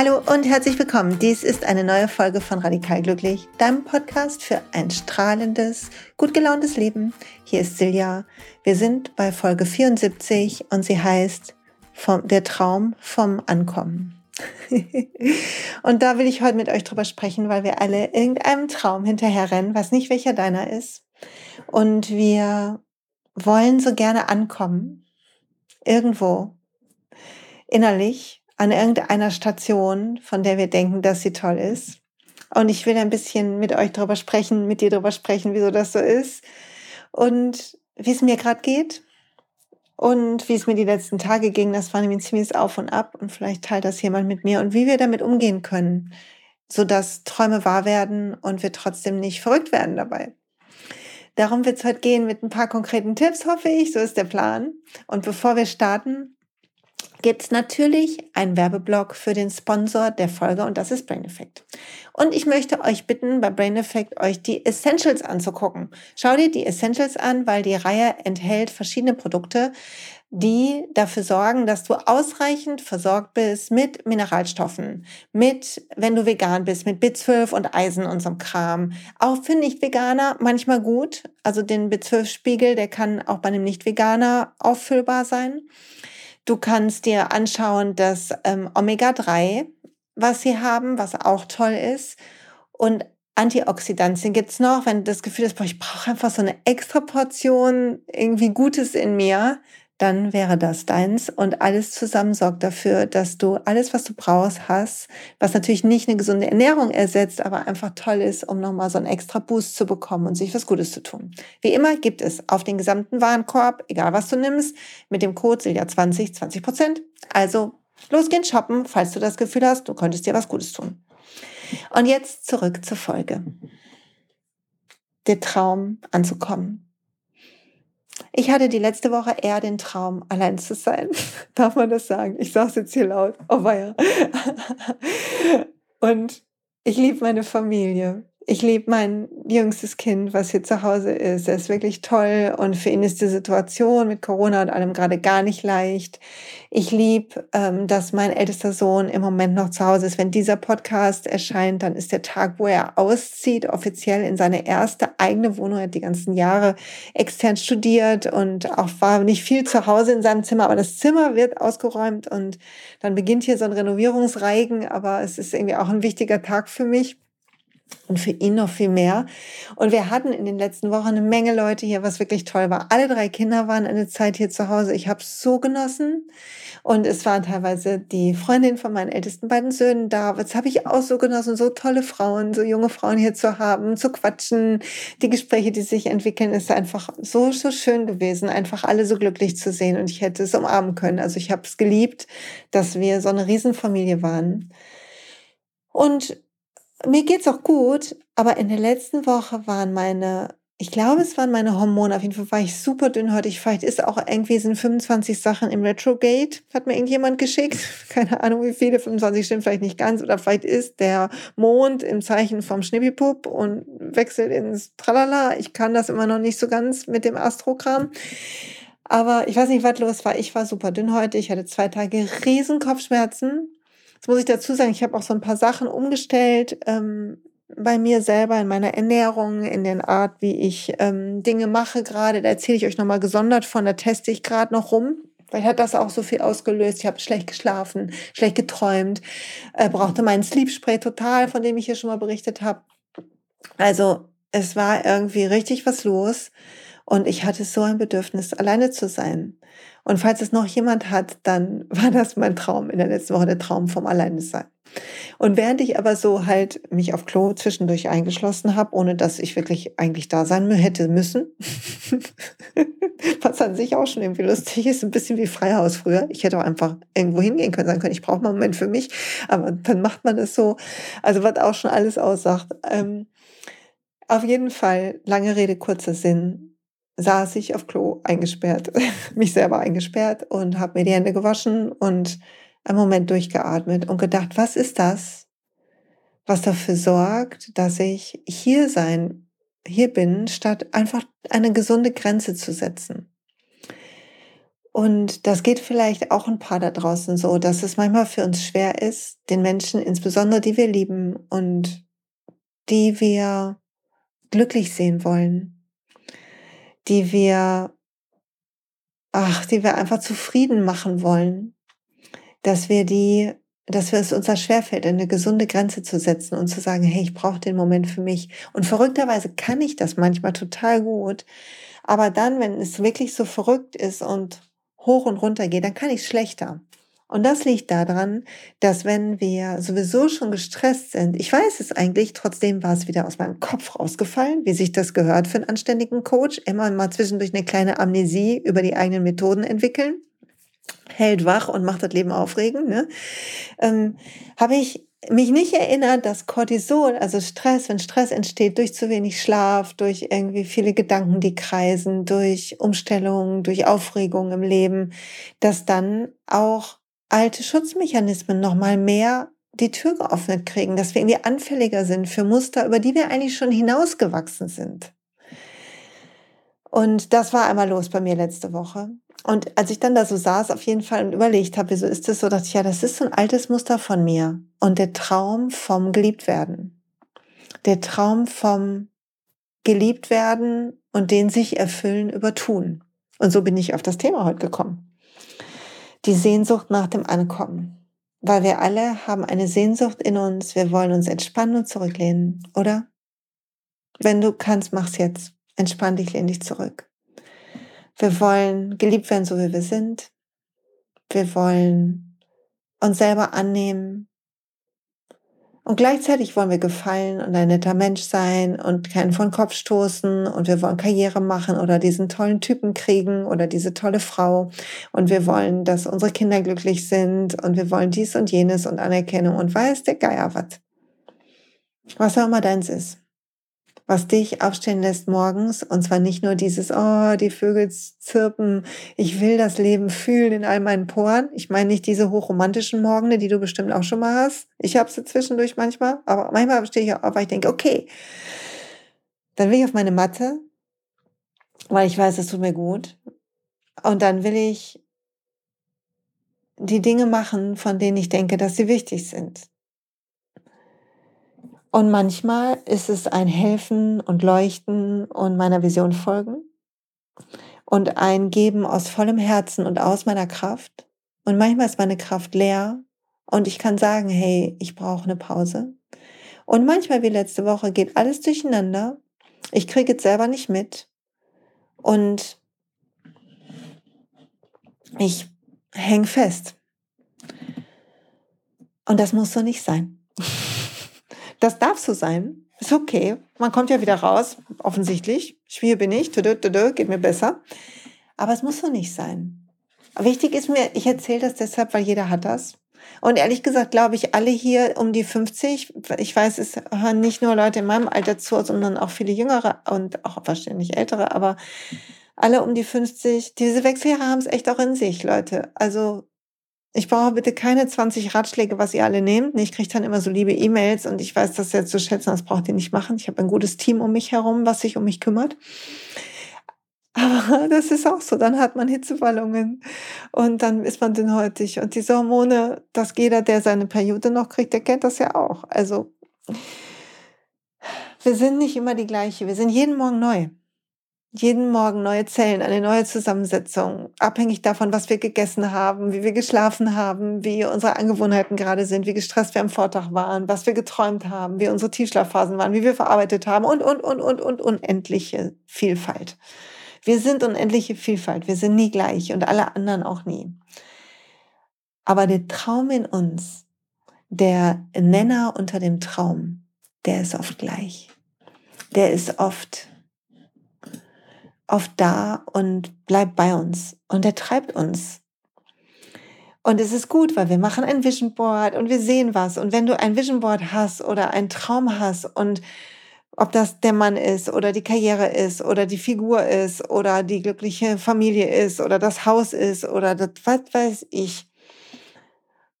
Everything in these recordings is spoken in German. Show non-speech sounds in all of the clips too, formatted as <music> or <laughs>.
Hallo und herzlich willkommen. Dies ist eine neue Folge von Radikal Glücklich, deinem Podcast für ein strahlendes, gut gelauntes Leben. Hier ist Silja. Wir sind bei Folge 74 und sie heißt vom, Der Traum vom Ankommen. <laughs> und da will ich heute mit euch drüber sprechen, weil wir alle irgendeinem Traum hinterherrennen, was nicht welcher deiner ist. Und wir wollen so gerne ankommen. Irgendwo. Innerlich an irgendeiner Station, von der wir denken, dass sie toll ist. Und ich will ein bisschen mit euch darüber sprechen, mit dir darüber sprechen, wieso das so ist und wie es mir gerade geht und wie es mir die letzten Tage ging. Das war nämlich ein ziemliches Auf und Ab und vielleicht teilt das jemand mit mir und wie wir damit umgehen können, sodass Träume wahr werden und wir trotzdem nicht verrückt werden dabei. Darum wird es heute gehen mit ein paar konkreten Tipps, hoffe ich. So ist der Plan. Und bevor wir starten, gibt es natürlich einen Werbeblock für den Sponsor der Folge und das ist Brain Effect. Und ich möchte euch bitten, bei Brain Effect euch die Essentials anzugucken. Schau dir die Essentials an, weil die Reihe enthält verschiedene Produkte, die dafür sorgen, dass du ausreichend versorgt bist mit Mineralstoffen, mit, wenn du vegan bist, mit B12 und Eisen und so einem Kram. Auch für Nicht-Veganer manchmal gut. Also den B12-Spiegel, der kann auch bei einem Nicht-Veganer auffüllbar sein. Du kannst dir anschauen, dass ähm, Omega-3, was sie haben, was auch toll ist. Und Antioxidantien gibt's noch, wenn du das Gefühl hast, boah, ich brauche einfach so eine extra Portion irgendwie Gutes in mir, dann wäre das deins und alles zusammen sorgt dafür, dass du alles, was du brauchst, hast, was natürlich nicht eine gesunde Ernährung ersetzt, aber einfach toll ist, um nochmal so einen extra Boost zu bekommen und sich was Gutes zu tun. Wie immer gibt es auf den gesamten Warenkorb, egal was du nimmst, mit dem Code SILJA20 20 Prozent. Also losgehen shoppen, falls du das Gefühl hast, du könntest dir was Gutes tun. Und jetzt zurück zur Folge. Der Traum anzukommen ich hatte die letzte Woche eher den Traum, allein zu sein. <laughs> Darf man das sagen? Ich sage es jetzt hier laut. Oh weia. <laughs> Und ich liebe meine Familie ich liebe mein jüngstes Kind, was hier zu Hause ist. Er ist wirklich toll und für ihn ist die Situation mit Corona und allem gerade gar nicht leicht. Ich liebe, ähm, dass mein ältester Sohn im Moment noch zu Hause ist. Wenn dieser Podcast erscheint, dann ist der Tag, wo er auszieht, offiziell in seine erste eigene Wohnung. Er hat die ganzen Jahre extern studiert und auch war nicht viel zu Hause in seinem Zimmer, aber das Zimmer wird ausgeräumt und dann beginnt hier so ein Renovierungsreigen, aber es ist irgendwie auch ein wichtiger Tag für mich und für ihn noch viel mehr. Und wir hatten in den letzten Wochen eine Menge Leute hier, was wirklich toll war. Alle drei Kinder waren eine Zeit hier zu Hause. Ich habe es so genossen. Und es waren teilweise die Freundin von meinen ältesten beiden Söhnen da. Das habe ich auch so genossen, so tolle Frauen, so junge Frauen hier zu haben, zu quatschen. Die Gespräche, die sich entwickeln, ist einfach so, so schön gewesen, einfach alle so glücklich zu sehen. Und ich hätte es umarmen können. Also ich habe es geliebt, dass wir so eine Riesenfamilie waren. Und mir geht's auch gut, aber in der letzten Woche waren meine, ich glaube, es waren meine Hormone. Auf jeden Fall war ich super dünnhäutig. Vielleicht ist auch irgendwie sind 25 Sachen im Retrogate, hat mir irgendjemand geschickt. <laughs> Keine Ahnung, wie viele, 25 stimmt vielleicht nicht ganz. Oder vielleicht ist der Mond im Zeichen vom Schnippipup und wechselt ins Tralala. Ich kann das immer noch nicht so ganz mit dem Astrogramm. Aber ich weiß nicht, was los war. Ich war super dünnhäutig, ich hatte zwei Tage riesen Kopfschmerzen Jetzt muss ich dazu sagen, ich habe auch so ein paar Sachen umgestellt ähm, bei mir selber, in meiner Ernährung, in der Art, wie ich ähm, Dinge mache gerade. Da erzähle ich euch nochmal gesondert von, da teste ich gerade noch rum. Vielleicht hat das auch so viel ausgelöst. Ich habe schlecht geschlafen, schlecht geträumt, äh, brauchte meinen Sleep Spray total, von dem ich hier schon mal berichtet habe. Also es war irgendwie richtig was los und ich hatte so ein Bedürfnis, alleine zu sein. Und falls es noch jemand hat, dann <laughs> war das mein Traum in der letzten Woche, der Traum vom Alleinesein. Und während ich aber so halt mich auf Klo zwischendurch eingeschlossen habe, ohne dass ich wirklich eigentlich da sein hätte müssen, <laughs> was an sich auch schon irgendwie lustig ist, ein bisschen wie Freihaus früher. Ich hätte auch einfach irgendwo hingehen können, sagen können, ich brauche mal einen Moment für mich, aber dann macht man das so. Also was auch schon alles aussagt. Ähm, auf jeden Fall, lange Rede, kurzer Sinn saß ich auf Klo eingesperrt, <laughs> mich selber eingesperrt und habe mir die Hände gewaschen und einen Moment durchgeatmet und gedacht, was ist das, was dafür sorgt, dass ich hier sein, hier bin, statt einfach eine gesunde Grenze zu setzen. Und das geht vielleicht auch ein paar da draußen so, dass es manchmal für uns schwer ist, den Menschen, insbesondere die wir lieben und die wir glücklich sehen wollen, die wir, ach, die wir einfach zufrieden machen wollen, dass wir die, dass wir es uns schwerfällt, eine gesunde Grenze zu setzen und zu sagen, hey, ich brauche den Moment für mich. Und verrückterweise kann ich das manchmal total gut. Aber dann, wenn es wirklich so verrückt ist und hoch und runter geht, dann kann ich schlechter. Und das liegt daran, dass wenn wir sowieso schon gestresst sind, ich weiß es eigentlich, trotzdem war es wieder aus meinem Kopf rausgefallen, wie sich das gehört für einen anständigen Coach, immer mal zwischendurch eine kleine Amnesie über die eigenen Methoden entwickeln, hält wach und macht das Leben aufregend, ne? ähm, habe ich mich nicht erinnert, dass Cortisol, also Stress, wenn Stress entsteht durch zu wenig Schlaf, durch irgendwie viele Gedanken, die kreisen, durch Umstellungen, durch Aufregung im Leben, dass dann auch alte Schutzmechanismen nochmal mehr die Tür geöffnet kriegen, dass wir irgendwie anfälliger sind für Muster, über die wir eigentlich schon hinausgewachsen sind. Und das war einmal los bei mir letzte Woche. Und als ich dann da so saß, auf jeden Fall und überlegt habe, wieso ist das so, dachte ich, ja, das ist so ein altes Muster von mir. Und der Traum vom Geliebtwerden. Der Traum vom Geliebtwerden und den sich erfüllen übertun. Und so bin ich auf das Thema heute gekommen. Die Sehnsucht nach dem Ankommen. Weil wir alle haben eine Sehnsucht in uns. Wir wollen uns entspannen und zurücklehnen, oder? Wenn du kannst, mach's jetzt. Entspann dich, lehn dich zurück. Wir wollen geliebt werden, so wie wir sind. Wir wollen uns selber annehmen. Und gleichzeitig wollen wir gefallen und ein netter Mensch sein und keinen von Kopf stoßen und wir wollen Karriere machen oder diesen tollen Typen kriegen oder diese tolle Frau und wir wollen, dass unsere Kinder glücklich sind und wir wollen dies und jenes und Anerkennung und weiß der Geier was. Was auch immer deins ist was dich aufstehen lässt morgens. Und zwar nicht nur dieses, oh, die Vögel zirpen, ich will das Leben fühlen in all meinen Poren. Ich meine nicht diese hochromantischen Morgene, die du bestimmt auch schon mal hast. Ich habe sie zwischendurch manchmal, aber manchmal stehe ich auf, weil ich denke, okay, dann will ich auf meine Matte, weil ich weiß, es tut mir gut. Und dann will ich die Dinge machen, von denen ich denke, dass sie wichtig sind. Und manchmal ist es ein Helfen und Leuchten und meiner Vision folgen und ein Geben aus vollem Herzen und aus meiner Kraft. Und manchmal ist meine Kraft leer und ich kann sagen, hey, ich brauche eine Pause. Und manchmal wie letzte Woche geht alles durcheinander. Ich kriege es selber nicht mit und ich hänge fest. Und das muss so nicht sein. <laughs> Das darf so sein. Ist okay. Man kommt ja wieder raus, offensichtlich. Hier bin ich, tüdü, tüdü, geht mir besser. Aber es muss so nicht sein. Wichtig ist mir, ich erzähle das deshalb, weil jeder hat das. Und ehrlich gesagt glaube ich, alle hier um die 50, ich weiß, es hören nicht nur Leute in meinem Alter zu, sondern auch viele Jüngere und auch wahrscheinlich Ältere, aber alle um die 50, diese Wechseljahre haben es echt auch in sich, Leute. Also ich brauche bitte keine 20 Ratschläge, was ihr alle nehmt. Ich kriege dann immer so liebe E-Mails und ich weiß das sehr zu schätzen, das braucht ihr nicht machen. Ich habe ein gutes Team um mich herum, was sich um mich kümmert. Aber <laughs> das ist auch so. Dann hat man Hitzewallungen und dann ist man dünnhäutig. Und diese Hormone, dass jeder, der seine Periode noch kriegt, der kennt das ja auch. Also wir sind nicht immer die gleiche. Wir sind jeden Morgen neu jeden Morgen neue Zellen, eine neue Zusammensetzung, abhängig davon, was wir gegessen haben, wie wir geschlafen haben, wie unsere Angewohnheiten gerade sind, wie gestresst wir am Vortag waren, was wir geträumt haben, wie unsere Tiefschlafphasen waren, wie wir verarbeitet haben und, und, und, und, und unendliche Vielfalt. Wir sind unendliche Vielfalt. Wir sind nie gleich und alle anderen auch nie. Aber der Traum in uns, der Nenner unter dem Traum, der ist oft gleich. Der ist oft oft da und bleibt bei uns und er treibt uns. Und es ist gut, weil wir machen ein Vision Board und wir sehen was. Und wenn du ein Vision Board hast oder einen Traum hast und ob das der Mann ist oder die Karriere ist oder die Figur ist oder die glückliche Familie ist oder das Haus ist oder das, was weiß ich,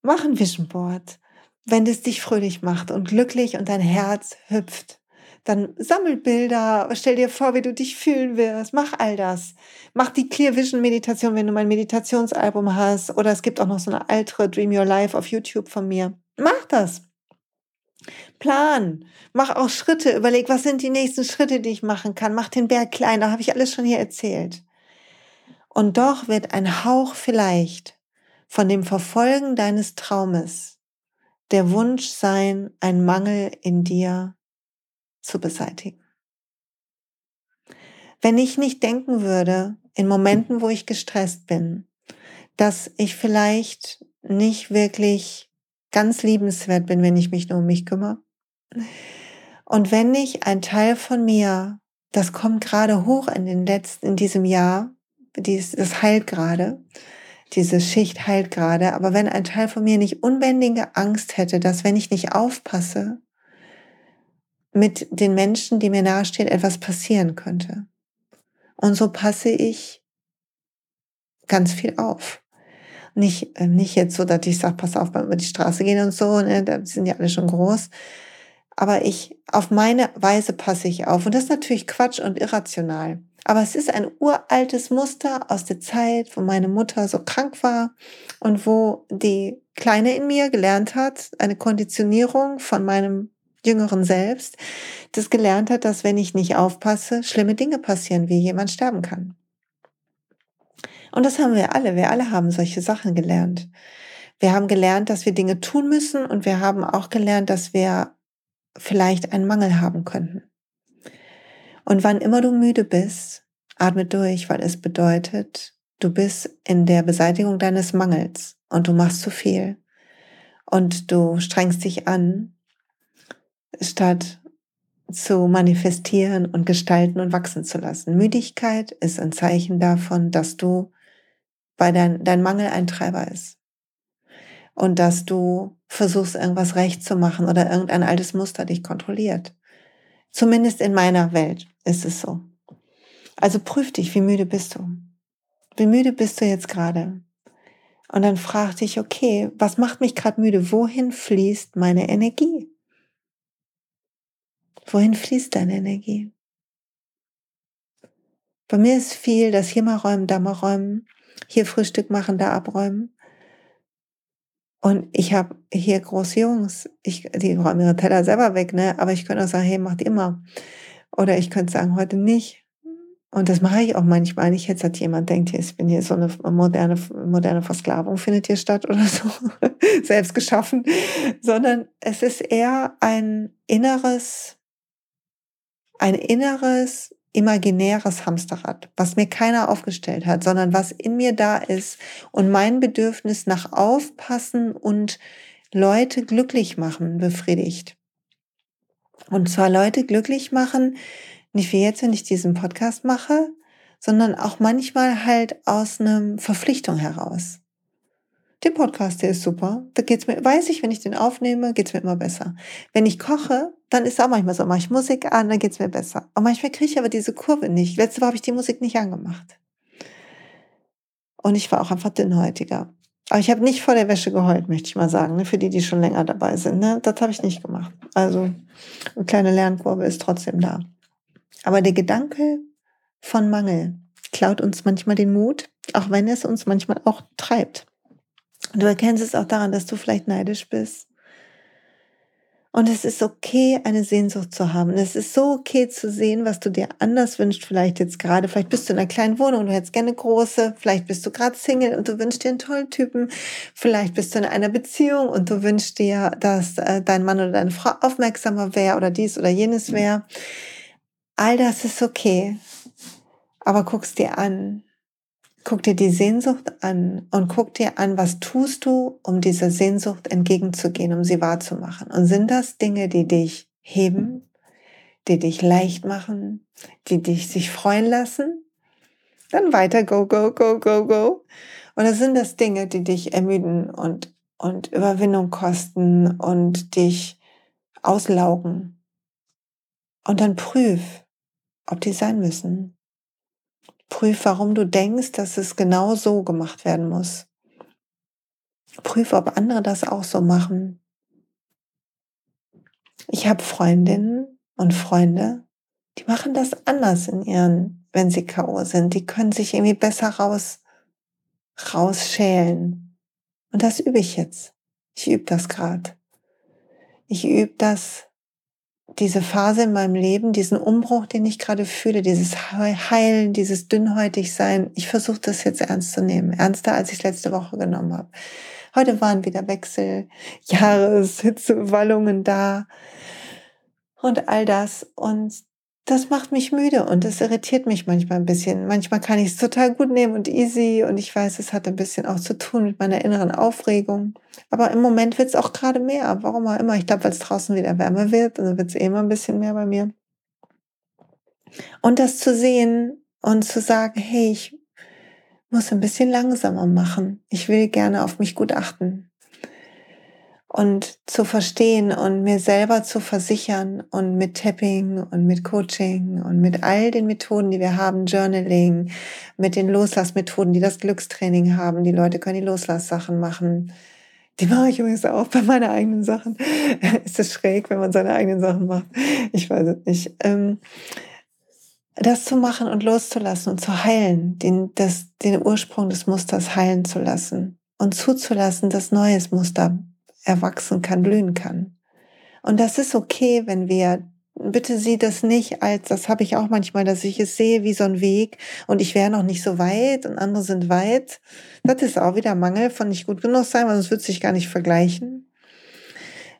mach ein Vision Board, wenn es dich fröhlich macht und glücklich und dein Herz hüpft dann sammel Bilder, stell dir vor, wie du dich fühlen wirst, mach all das. Mach die Clear Vision Meditation, wenn du mein Meditationsalbum hast, oder es gibt auch noch so eine alte Dream Your Life auf YouTube von mir. Mach das. Plan, mach auch Schritte, überleg, was sind die nächsten Schritte, die ich machen kann. Mach den Berg klein, da habe ich alles schon hier erzählt. Und doch wird ein Hauch vielleicht von dem Verfolgen deines Traumes der Wunsch sein, ein Mangel in dir zu beseitigen. Wenn ich nicht denken würde, in Momenten, wo ich gestresst bin, dass ich vielleicht nicht wirklich ganz liebenswert bin, wenn ich mich nur um mich kümmere. Und wenn ich ein Teil von mir, das kommt gerade hoch in den letzten, in diesem Jahr, das heilt gerade, diese Schicht heilt gerade, aber wenn ein Teil von mir nicht unbändige Angst hätte, dass wenn ich nicht aufpasse, mit den Menschen, die mir nahestehen, etwas passieren könnte. Und so passe ich ganz viel auf. Nicht, äh, nicht jetzt so, dass ich sage, pass auf, beim über die Straße gehen und so, ne, da sind ja alle schon groß. Aber ich, auf meine Weise passe ich auf. Und das ist natürlich Quatsch und irrational. Aber es ist ein uraltes Muster aus der Zeit, wo meine Mutter so krank war und wo die Kleine in mir gelernt hat, eine Konditionierung von meinem jüngeren Selbst, das gelernt hat, dass wenn ich nicht aufpasse, schlimme Dinge passieren, wie jemand sterben kann. Und das haben wir alle. Wir alle haben solche Sachen gelernt. Wir haben gelernt, dass wir Dinge tun müssen und wir haben auch gelernt, dass wir vielleicht einen Mangel haben könnten. Und wann immer du müde bist, atme durch, weil es bedeutet, du bist in der Beseitigung deines Mangels und du machst zu viel und du strengst dich an statt zu manifestieren und gestalten und wachsen zu lassen. Müdigkeit ist ein Zeichen davon, dass du bei dein, dein Mangel ein Treiber ist. Und dass du versuchst, irgendwas recht zu machen oder irgendein altes Muster dich kontrolliert. Zumindest in meiner Welt ist es so. Also prüf dich, wie müde bist du? Wie müde bist du jetzt gerade? Und dann frag dich, okay, was macht mich gerade müde? Wohin fließt meine Energie? Wohin fließt deine Energie? Bei mir ist viel, das hier mal räumen, da mal räumen, hier Frühstück machen, da abräumen. Und ich habe hier große Jungs, ich, die räumen ihre Teller selber weg, ne? Aber ich könnte auch sagen, hey, macht immer. Oder ich könnte sagen, heute nicht. Und das mache ich auch manchmal nicht. Jetzt hat jemand denkt, ich bin hier so eine moderne, moderne Versklavung findet hier statt oder so, <laughs> selbst geschaffen, sondern es ist eher ein inneres ein inneres, imaginäres Hamsterrad, was mir keiner aufgestellt hat, sondern was in mir da ist und mein Bedürfnis nach Aufpassen und Leute glücklich machen befriedigt. Und zwar Leute glücklich machen, nicht wie jetzt, wenn ich diesen Podcast mache, sondern auch manchmal halt aus einer Verpflichtung heraus. Der Podcast, der ist super. Da geht's mir, weiß ich, wenn ich den aufnehme, geht's mir immer besser. Wenn ich koche, dann ist es auch manchmal so, mache ich Musik an, dann geht's mir besser. Und manchmal kriege ich aber diese Kurve nicht. Letzte Woche habe ich die Musik nicht angemacht. Und ich war auch einfach dünnhäutiger. Aber ich habe nicht vor der Wäsche geheult, möchte ich mal sagen, ne? für die, die schon länger dabei sind. Ne? Das habe ich nicht gemacht. Also eine kleine Lernkurve ist trotzdem da. Aber der Gedanke von Mangel klaut uns manchmal den Mut, auch wenn es uns manchmal auch treibt. Du erkennst es auch daran, dass du vielleicht neidisch bist. Und es ist okay, eine Sehnsucht zu haben. es ist so okay zu sehen, was du dir anders wünschst. Vielleicht jetzt gerade, vielleicht bist du in einer kleinen Wohnung und du hättest gerne große. Vielleicht bist du gerade Single und du wünschst dir einen tollen Typen. Vielleicht bist du in einer Beziehung und du wünschst dir, dass äh, dein Mann oder deine Frau aufmerksamer wäre oder dies oder jenes wäre. All das ist okay. Aber guckst dir an, Guck dir die Sehnsucht an und guck dir an, was tust du, um dieser Sehnsucht entgegenzugehen, um sie wahrzumachen. Und sind das Dinge, die dich heben, die dich leicht machen, die dich sich freuen lassen? Dann weiter, go, go, go, go, go. Oder sind das Dinge, die dich ermüden und, und Überwindung kosten und dich auslaugen? Und dann prüf, ob die sein müssen. Prüf, warum du denkst, dass es genau so gemacht werden muss. Prüf, ob andere das auch so machen. Ich habe Freundinnen und Freunde, die machen das anders in ihren, wenn sie K.O. sind. Die können sich irgendwie besser raus, rausschälen. Und das übe ich jetzt. Ich übe das gerade. Ich übe das, diese Phase in meinem Leben, diesen Umbruch, den ich gerade fühle, dieses Heilen, dieses dünnhäutig sein. Ich versuche das jetzt ernst zu nehmen. Ernster, als ich es letzte Woche genommen habe. Heute waren wieder Wechsel, Jahreshitze, da und all das. Und das macht mich müde und das irritiert mich manchmal ein bisschen. Manchmal kann ich es total gut nehmen und easy und ich weiß, es hat ein bisschen auch zu tun mit meiner inneren Aufregung. Aber im Moment wird es auch gerade mehr. Warum auch immer. Ich glaube, weil es draußen wieder wärmer wird, dann wird es eh immer ein bisschen mehr bei mir. Und das zu sehen und zu sagen, hey, ich muss ein bisschen langsamer machen. Ich will gerne auf mich gut achten und zu verstehen und mir selber zu versichern und mit Tapping und mit Coaching und mit all den Methoden, die wir haben, Journaling, mit den Loslassmethoden, die das Glückstraining haben. Die Leute können die Loslasssachen machen. Die mache ich übrigens auch bei meinen eigenen Sachen. <laughs> Ist es schräg, wenn man seine eigenen Sachen macht? Ich weiß es nicht. Ähm, das zu machen und loszulassen und zu heilen, den, das, den Ursprung des Musters heilen zu lassen und zuzulassen, dass neues Muster erwachsen kann, blühen kann. Und das ist okay, wenn wir, bitte sieh das nicht als, das habe ich auch manchmal, dass ich es sehe wie so ein Weg und ich wäre noch nicht so weit und andere sind weit. Das ist auch wieder Mangel von nicht gut genug sein, weil sonst wird sich gar nicht vergleichen.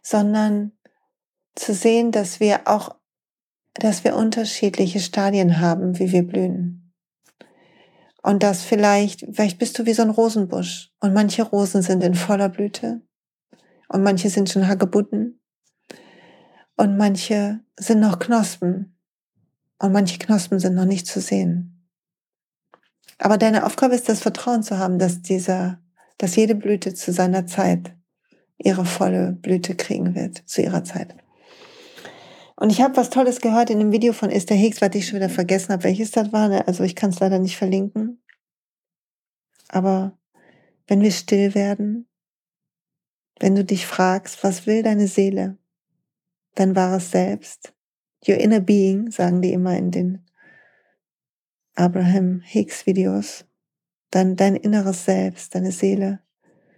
Sondern zu sehen, dass wir auch, dass wir unterschiedliche Stadien haben, wie wir blühen. Und dass vielleicht, vielleicht bist du wie so ein Rosenbusch und manche Rosen sind in voller Blüte und manche sind schon Hagebutten und manche sind noch Knospen und manche Knospen sind noch nicht zu sehen. Aber deine Aufgabe ist, das Vertrauen zu haben, dass dieser, dass jede Blüte zu seiner Zeit ihre volle Blüte kriegen wird, zu ihrer Zeit. Und ich habe was Tolles gehört in dem Video von Esther Hicks, was ich schon wieder vergessen habe, welches das war. Ne? Also ich kann es leider nicht verlinken. Aber wenn wir still werden wenn du dich fragst, was will deine Seele, dein wahres Selbst, your inner being, sagen die immer in den Abraham Hicks Videos, dann dein inneres Selbst, deine Seele,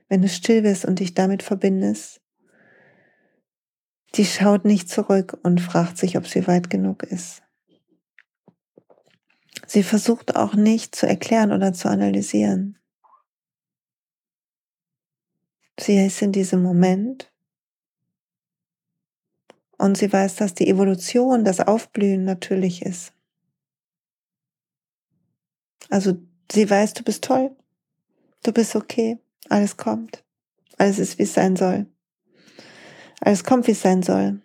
wenn du still wirst und dich damit verbindest, die schaut nicht zurück und fragt sich, ob sie weit genug ist. Sie versucht auch nicht zu erklären oder zu analysieren. Sie ist in diesem Moment und sie weiß, dass die Evolution, das Aufblühen natürlich ist. Also sie weiß, du bist toll, du bist okay, alles kommt, alles ist, wie es sein soll. Alles kommt, wie es sein soll.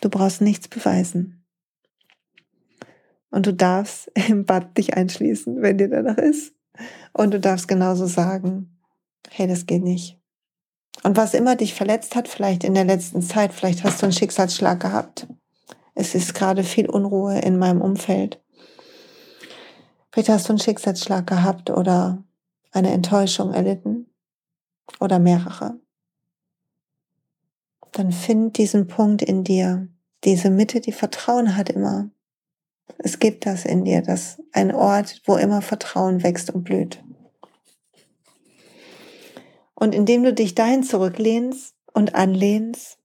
Du brauchst nichts beweisen. Und du darfst <laughs> im Bad dich einschließen, wenn dir danach ist. Und du darfst genauso sagen, hey, das geht nicht. Und was immer dich verletzt hat, vielleicht in der letzten Zeit, vielleicht hast du einen Schicksalsschlag gehabt. Es ist gerade viel Unruhe in meinem Umfeld. Vielleicht hast du einen Schicksalsschlag gehabt oder eine Enttäuschung erlitten oder mehrere. Dann find diesen Punkt in dir, diese Mitte, die Vertrauen hat immer. Es gibt das in dir, das ein Ort, wo immer Vertrauen wächst und blüht. Und indem du dich dahin zurücklehnst und anlehnst,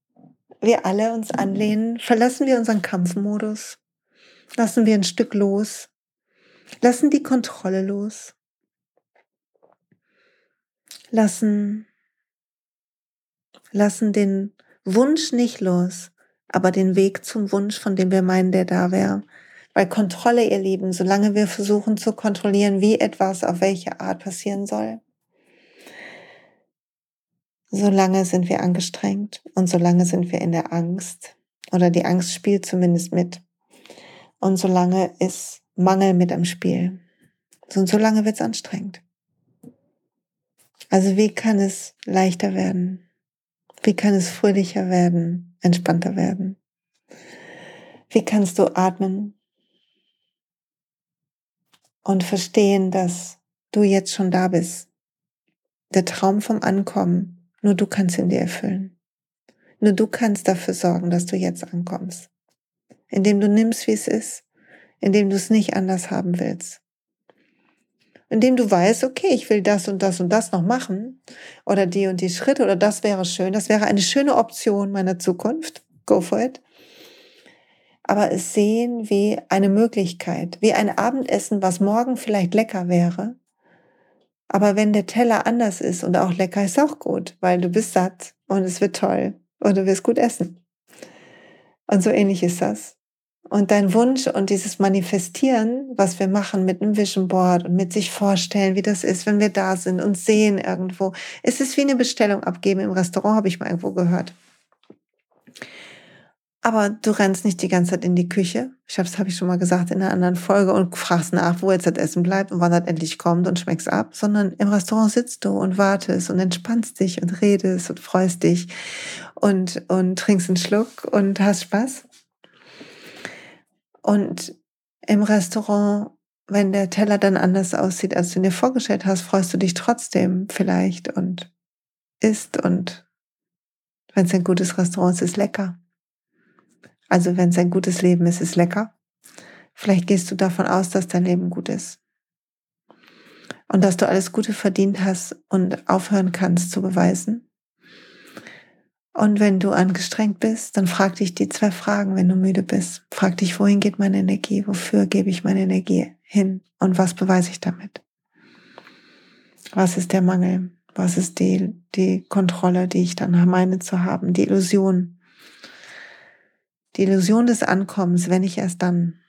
wir alle uns anlehnen, verlassen wir unseren Kampfmodus, lassen wir ein Stück los, lassen die Kontrolle los, lassen, lassen den Wunsch nicht los, aber den Weg zum Wunsch, von dem wir meinen, der da wäre. Weil Kontrolle, ihr Lieben, solange wir versuchen zu kontrollieren, wie etwas auf welche Art passieren soll, solange sind wir angestrengt und solange sind wir in der Angst oder die Angst spielt zumindest mit. Und solange ist Mangel mit am Spiel. Und solange wird es anstrengend. Also wie kann es leichter werden? Wie kann es fröhlicher werden, entspannter werden? Wie kannst du atmen und verstehen, dass du jetzt schon da bist? Der Traum vom Ankommen nur du kannst ihn dir erfüllen. Nur du kannst dafür sorgen, dass du jetzt ankommst. indem du nimmst, wie es ist, indem du es nicht anders haben willst. Indem du weißt, okay, ich will das und das und das noch machen oder die und die Schritte oder das wäre schön, das wäre eine schöne Option meiner Zukunft. Go for it. Aber es sehen wie eine Möglichkeit, wie ein Abendessen, was morgen vielleicht lecker wäre. Aber wenn der Teller anders ist und auch lecker, ist auch gut, weil du bist satt und es wird toll und du wirst gut essen. Und so ähnlich ist das. Und dein Wunsch und dieses Manifestieren, was wir machen mit einem Vision Board und mit sich vorstellen, wie das ist, wenn wir da sind und sehen irgendwo. Es ist wie eine Bestellung abgeben im Restaurant, habe ich mal irgendwo gehört. Aber du rennst nicht die ganze Zeit in die Küche. Ich habe es habe ich schon mal gesagt in einer anderen Folge und fragst nach, wo jetzt das Essen bleibt und wann das endlich kommt und schmeckst ab, sondern im Restaurant sitzt du und wartest und entspannst dich und redest und freust dich und und trinkst einen Schluck und hast Spaß. Und im Restaurant, wenn der Teller dann anders aussieht, als du dir vorgestellt hast, freust du dich trotzdem vielleicht und isst und wenn es ein gutes Restaurant ist, ist lecker. Also wenn es ein gutes Leben ist, ist lecker. Vielleicht gehst du davon aus, dass dein Leben gut ist. Und dass du alles Gute verdient hast und aufhören kannst zu beweisen. Und wenn du angestrengt bist, dann frag dich die zwei Fragen, wenn du müde bist. Frag dich, wohin geht meine Energie? Wofür gebe ich meine Energie hin? Und was beweise ich damit? Was ist der Mangel? Was ist die, die Kontrolle, die ich dann meine zu haben? Die Illusion, die Illusion des Ankommens, wenn ich erst dann.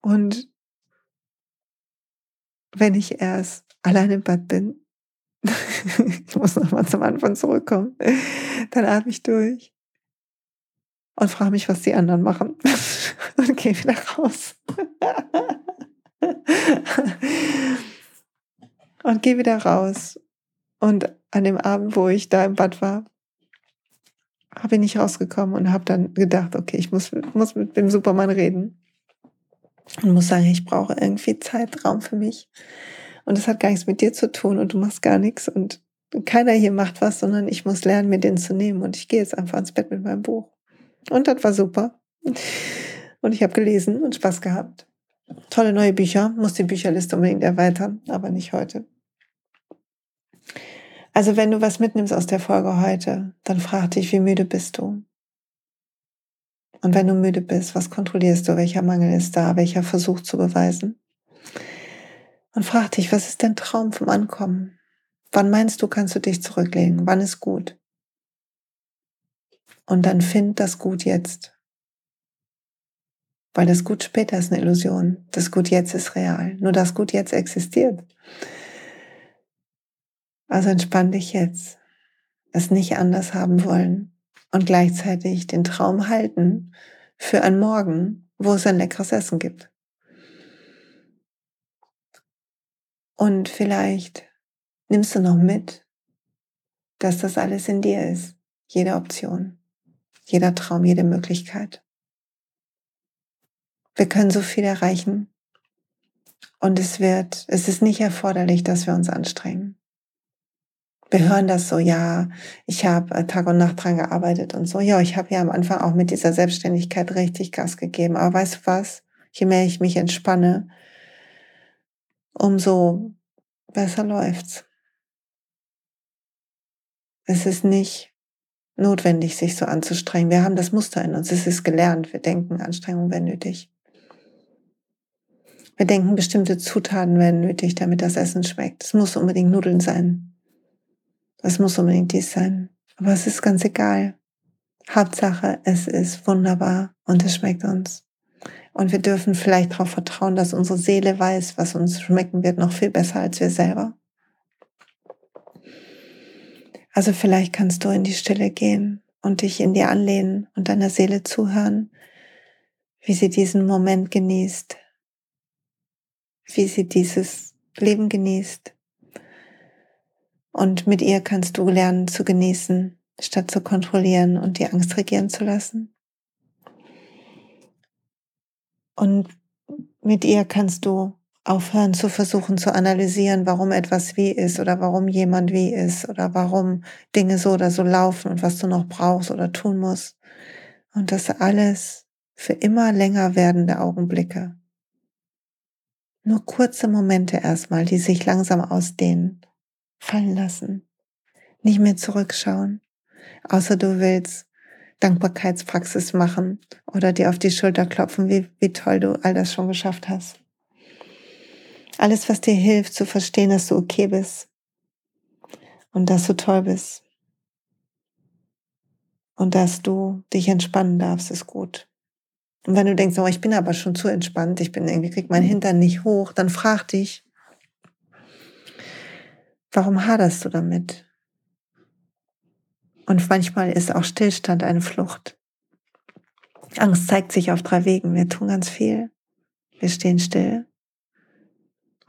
Und wenn ich erst allein im Bad bin, <laughs> ich muss nochmal zum Anfang zurückkommen, dann atme ich durch und frage mich, was die anderen machen <laughs> und gehe wieder raus. <laughs> und gehe wieder raus. Und an dem Abend, wo ich da im Bad war, habe ich nicht rausgekommen und habe dann gedacht, okay, ich muss, muss mit dem Superman reden und muss sagen, ich brauche irgendwie Zeitraum für mich. Und das hat gar nichts mit dir zu tun und du machst gar nichts und keiner hier macht was, sondern ich muss lernen, mir den zu nehmen. Und ich gehe jetzt einfach ins Bett mit meinem Buch. Und das war super. Und ich habe gelesen und Spaß gehabt. Tolle neue Bücher, muss die Bücherliste unbedingt erweitern, aber nicht heute. Also wenn du was mitnimmst aus der Folge heute, dann frag dich, wie müde bist du? Und wenn du müde bist, was kontrollierst du? Welcher Mangel ist da? Welcher Versuch zu beweisen? Und frag dich, was ist dein Traum vom Ankommen? Wann meinst du, kannst du dich zurücklegen? Wann ist gut? Und dann find das Gut jetzt. Weil das Gut später ist eine Illusion. Das Gut jetzt ist real. Nur das Gut jetzt existiert. Also entspann dich jetzt. Es nicht anders haben wollen und gleichzeitig den Traum halten für ein Morgen, wo es ein leckeres Essen gibt. Und vielleicht nimmst du noch mit, dass das alles in dir ist. Jede Option, jeder Traum, jede Möglichkeit. Wir können so viel erreichen. Und es wird, es ist nicht erforderlich, dass wir uns anstrengen wir hören das so, ja, ich habe äh, Tag und Nacht dran gearbeitet und so. Ja, ich habe ja am Anfang auch mit dieser Selbstständigkeit richtig Gas gegeben. Aber weißt du was? Je mehr ich mich entspanne, umso besser läuft's. Es ist nicht notwendig, sich so anzustrengen. Wir haben das Muster in uns. Es ist gelernt. Wir denken, Anstrengung wäre nötig. Wir denken, bestimmte Zutaten wären nötig, damit das Essen schmeckt. Es muss unbedingt Nudeln sein. Es muss unbedingt dies sein. Aber es ist ganz egal. Hauptsache, es ist wunderbar und es schmeckt uns. Und wir dürfen vielleicht darauf vertrauen, dass unsere Seele weiß, was uns schmecken wird, noch viel besser als wir selber. Also vielleicht kannst du in die Stille gehen und dich in dir anlehnen und deiner Seele zuhören, wie sie diesen Moment genießt, wie sie dieses Leben genießt, und mit ihr kannst du lernen zu genießen, statt zu kontrollieren und die Angst regieren zu lassen. Und mit ihr kannst du aufhören zu versuchen zu analysieren, warum etwas wie ist oder warum jemand wie ist oder warum Dinge so oder so laufen und was du noch brauchst oder tun musst. Und das alles für immer länger werdende Augenblicke. Nur kurze Momente erstmal, die sich langsam ausdehnen, fallen lassen, nicht mehr zurückschauen, außer du willst Dankbarkeitspraxis machen oder dir auf die Schulter klopfen, wie, wie toll du all das schon geschafft hast. Alles, was dir hilft zu verstehen, dass du okay bist und dass du toll bist und dass du dich entspannen darfst, ist gut. Und wenn du denkst, oh, ich bin aber schon zu entspannt, ich bin irgendwie, krieg mein Hintern nicht hoch, dann frag dich, warum haderst du damit? Und manchmal ist auch Stillstand eine Flucht. Angst zeigt sich auf drei Wegen. Wir tun ganz viel. Wir stehen still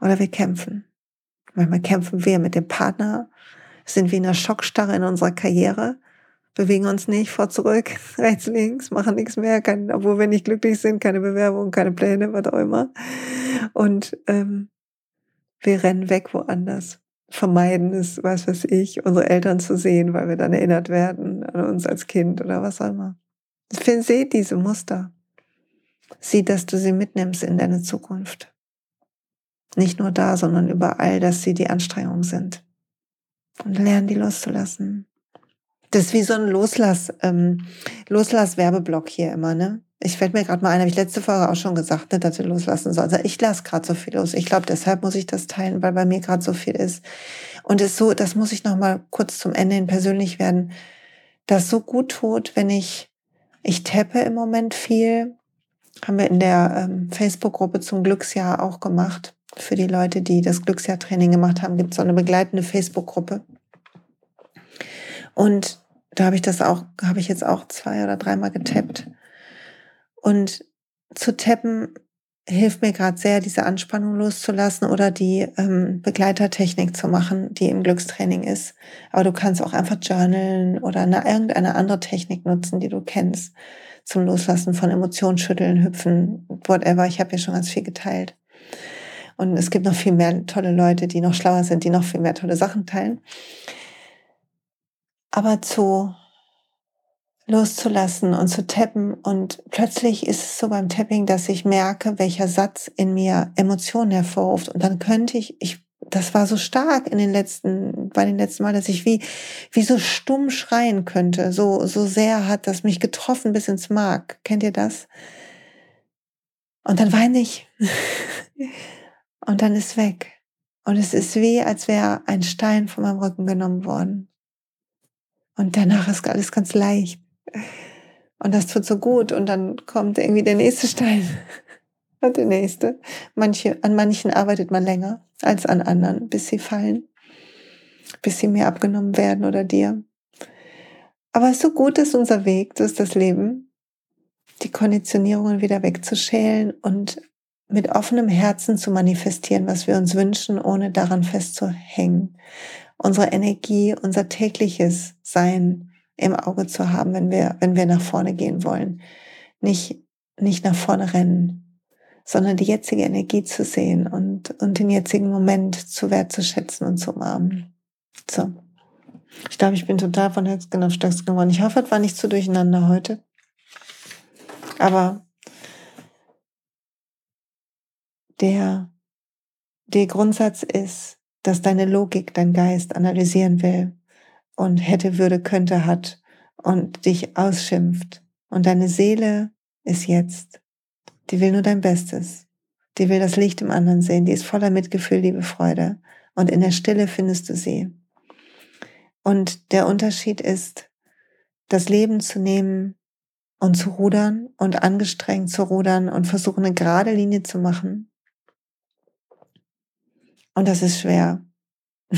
oder wir kämpfen. Manchmal kämpfen wir mit dem Partner, sind wie in einer Schockstarre in unserer Karriere bewegen uns nicht vor zurück, <laughs> rechts, links, machen nichts mehr, kein, obwohl wir nicht glücklich sind, keine Bewerbung, keine Pläne, was auch immer. Und ähm, wir rennen weg woanders, vermeiden es, was weiß ich, unsere Eltern zu sehen, weil wir dann erinnert werden an uns als Kind oder was auch immer. Seh diese Muster. Sieh, dass du sie mitnimmst in deine Zukunft. Nicht nur da, sondern überall, dass sie die Anstrengung sind. Und lern die loszulassen. Das ist wie so ein Loslass, ähm, Loslass-Werbeblock hier immer, ne? Ich fällt mir gerade mal ein, habe ich letzte Folge auch schon gesagt, ne, dass wir loslassen sollen. Also ich lasse gerade so viel los. Ich glaube, deshalb muss ich das teilen, weil bei mir gerade so viel ist. Und es so, das muss ich noch mal kurz zum Ende hin persönlich werden, das so gut tut, wenn ich, ich tappe im Moment viel, haben wir in der ähm, Facebook-Gruppe zum Glücksjahr auch gemacht. Für die Leute, die das Glücksjahr-Training gemacht haben, gibt es so eine begleitende Facebook-Gruppe. Und da habe ich das auch, habe ich jetzt auch zwei oder dreimal getappt. Und zu tappen hilft mir gerade sehr, diese Anspannung loszulassen oder die ähm, Begleitertechnik zu machen, die im Glückstraining ist. Aber du kannst auch einfach journalen oder eine, irgendeine andere Technik nutzen, die du kennst, zum Loslassen von Emotionen, Schütteln, Hüpfen, whatever. Ich habe ja schon ganz viel geteilt. Und es gibt noch viel mehr tolle Leute, die noch schlauer sind, die noch viel mehr tolle Sachen teilen aber zu loszulassen und zu tappen. Und plötzlich ist es so beim Tapping, dass ich merke, welcher Satz in mir Emotionen hervorruft. Und dann könnte ich, ich, das war so stark in den letzten, bei den letzten Mal, dass ich wie, wie so stumm schreien könnte. So, so sehr hat das mich getroffen bis ins Mark. Kennt ihr das? Und dann weine ich. <laughs> und dann ist weg. Und es ist wie, als wäre ein Stein von meinem Rücken genommen worden. Und danach ist alles ganz leicht. Und das tut so gut. Und dann kommt irgendwie der nächste Stein. <laughs> Und der nächste. Manche, an manchen arbeitet man länger als an anderen, bis sie fallen. Bis sie mir abgenommen werden oder dir. Aber ist so gut, dass unser Weg, das ist das Leben, die Konditionierungen wieder wegzuschälen und mit offenem Herzen zu manifestieren, was wir uns wünschen, ohne daran festzuhängen unsere Energie, unser tägliches Sein im Auge zu haben, wenn wir, wenn wir nach vorne gehen wollen. Nicht, nicht nach vorne rennen, sondern die jetzige Energie zu sehen und, und den jetzigen Moment zu wertzuschätzen und zu umarmen. So. Ich glaube, ich bin total von Herzen auf Stöcks geworden. Ich hoffe, es war nicht zu durcheinander heute. Aber der, der Grundsatz ist, dass deine Logik, dein Geist analysieren will und hätte, würde, könnte, hat und dich ausschimpft. Und deine Seele ist jetzt. Die will nur dein Bestes. Die will das Licht im anderen sehen. Die ist voller Mitgefühl, Liebe, Freude. Und in der Stille findest du sie. Und der Unterschied ist, das Leben zu nehmen und zu rudern und angestrengt zu rudern und versuchen, eine gerade Linie zu machen und das ist schwer. <laughs>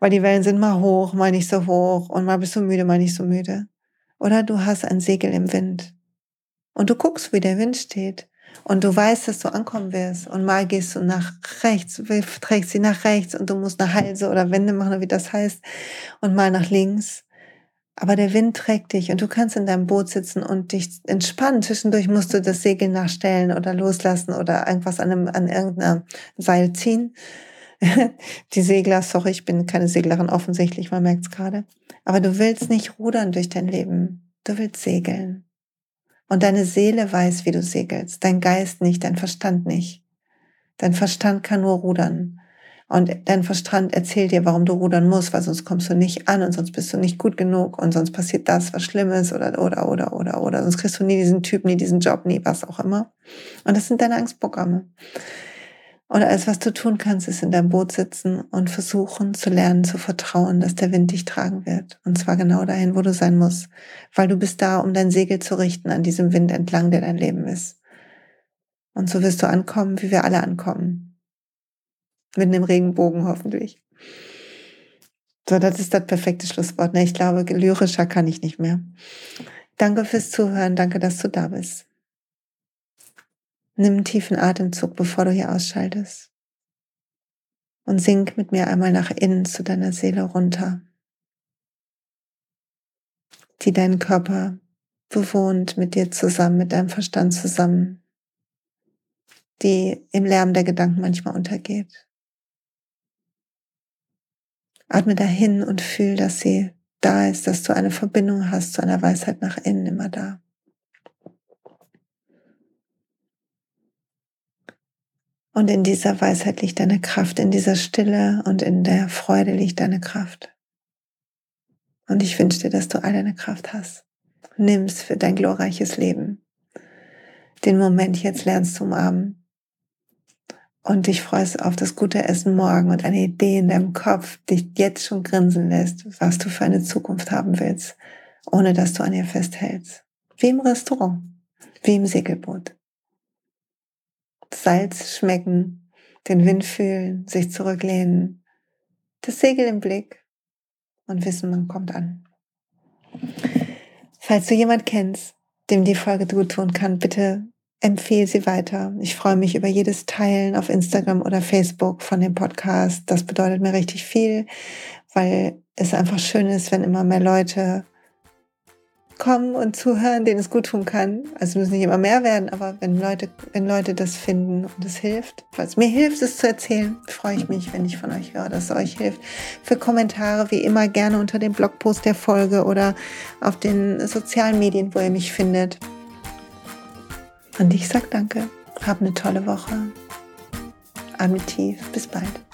Weil die Wellen sind mal hoch, mal nicht so hoch und mal bist du müde, mal nicht so müde. Oder du hast ein Segel im Wind. Und du guckst, wie der Wind steht. Und du weißt, dass du ankommen wirst. Und mal gehst du nach rechts, trägst sie nach rechts und du musst eine Halse oder Wände machen, wie das heißt. Und mal nach links. Aber der Wind trägt dich und du kannst in deinem Boot sitzen und dich entspannen. Zwischendurch musst du das Segel nachstellen oder loslassen oder irgendwas an, einem, an irgendeinem Seil ziehen. <laughs> Die Segler, sorry, ich bin keine Seglerin offensichtlich, man merkt es gerade. Aber du willst nicht rudern durch dein Leben. Du willst segeln. Und deine Seele weiß, wie du segelst. Dein Geist nicht, dein Verstand nicht. Dein Verstand kann nur rudern. Und dein Verstand erzählt dir, warum du rudern musst, weil sonst kommst du nicht an und sonst bist du nicht gut genug und sonst passiert das, was Schlimmes oder, oder, oder, oder, oder. Sonst kriegst du nie diesen Typ, nie diesen Job, nie was auch immer. Und das sind deine Angstprogramme. Und alles, was du tun kannst, ist in deinem Boot sitzen und versuchen zu lernen, zu vertrauen, dass der Wind dich tragen wird. Und zwar genau dahin, wo du sein musst. Weil du bist da, um dein Segel zu richten an diesem Wind entlang, der dein Leben ist. Und so wirst du ankommen, wie wir alle ankommen mit einem Regenbogen hoffentlich. So, das ist das perfekte Schlusswort. Ne? Ich glaube, lyrischer kann ich nicht mehr. Danke fürs Zuhören. Danke, dass du da bist. Nimm einen tiefen Atemzug, bevor du hier ausschaltest. Und sink mit mir einmal nach innen zu deiner Seele runter, die deinen Körper bewohnt mit dir zusammen, mit deinem Verstand zusammen, die im Lärm der Gedanken manchmal untergeht. Atme dahin und fühl, dass sie da ist, dass du eine Verbindung hast zu einer Weisheit nach innen immer da. Und in dieser Weisheit liegt deine Kraft, in dieser Stille und in der Freude liegt deine Kraft. Und ich wünsche dir, dass du all deine Kraft hast. Nimm's für dein glorreiches Leben. Den Moment jetzt lernst du umarmen und dich freust auf das gute Essen morgen und eine Idee in deinem Kopf dich jetzt schon grinsen lässt, was du für eine Zukunft haben willst, ohne dass du an ihr festhältst. Wie im Restaurant, wie im Segelboot. Salz schmecken, den Wind fühlen, sich zurücklehnen, das Segel im Blick und wissen, man kommt an. Falls du jemand kennst, dem die Folge gut tun kann, bitte empfehle sie weiter. Ich freue mich über jedes Teilen auf Instagram oder Facebook von dem Podcast. Das bedeutet mir richtig viel, weil es einfach schön ist, wenn immer mehr Leute kommen und zuhören, denen es gut tun kann. Also müssen nicht immer mehr werden, aber wenn Leute, wenn Leute das finden und es hilft, weil es mir hilft, es zu erzählen, freue ich mich, wenn ich von euch höre, dass es euch hilft. Für Kommentare wie immer gerne unter dem Blogpost der Folge oder auf den sozialen Medien, wo ihr mich findet. Und ich sage danke. Hab eine tolle Woche. Atme tief. Bis bald.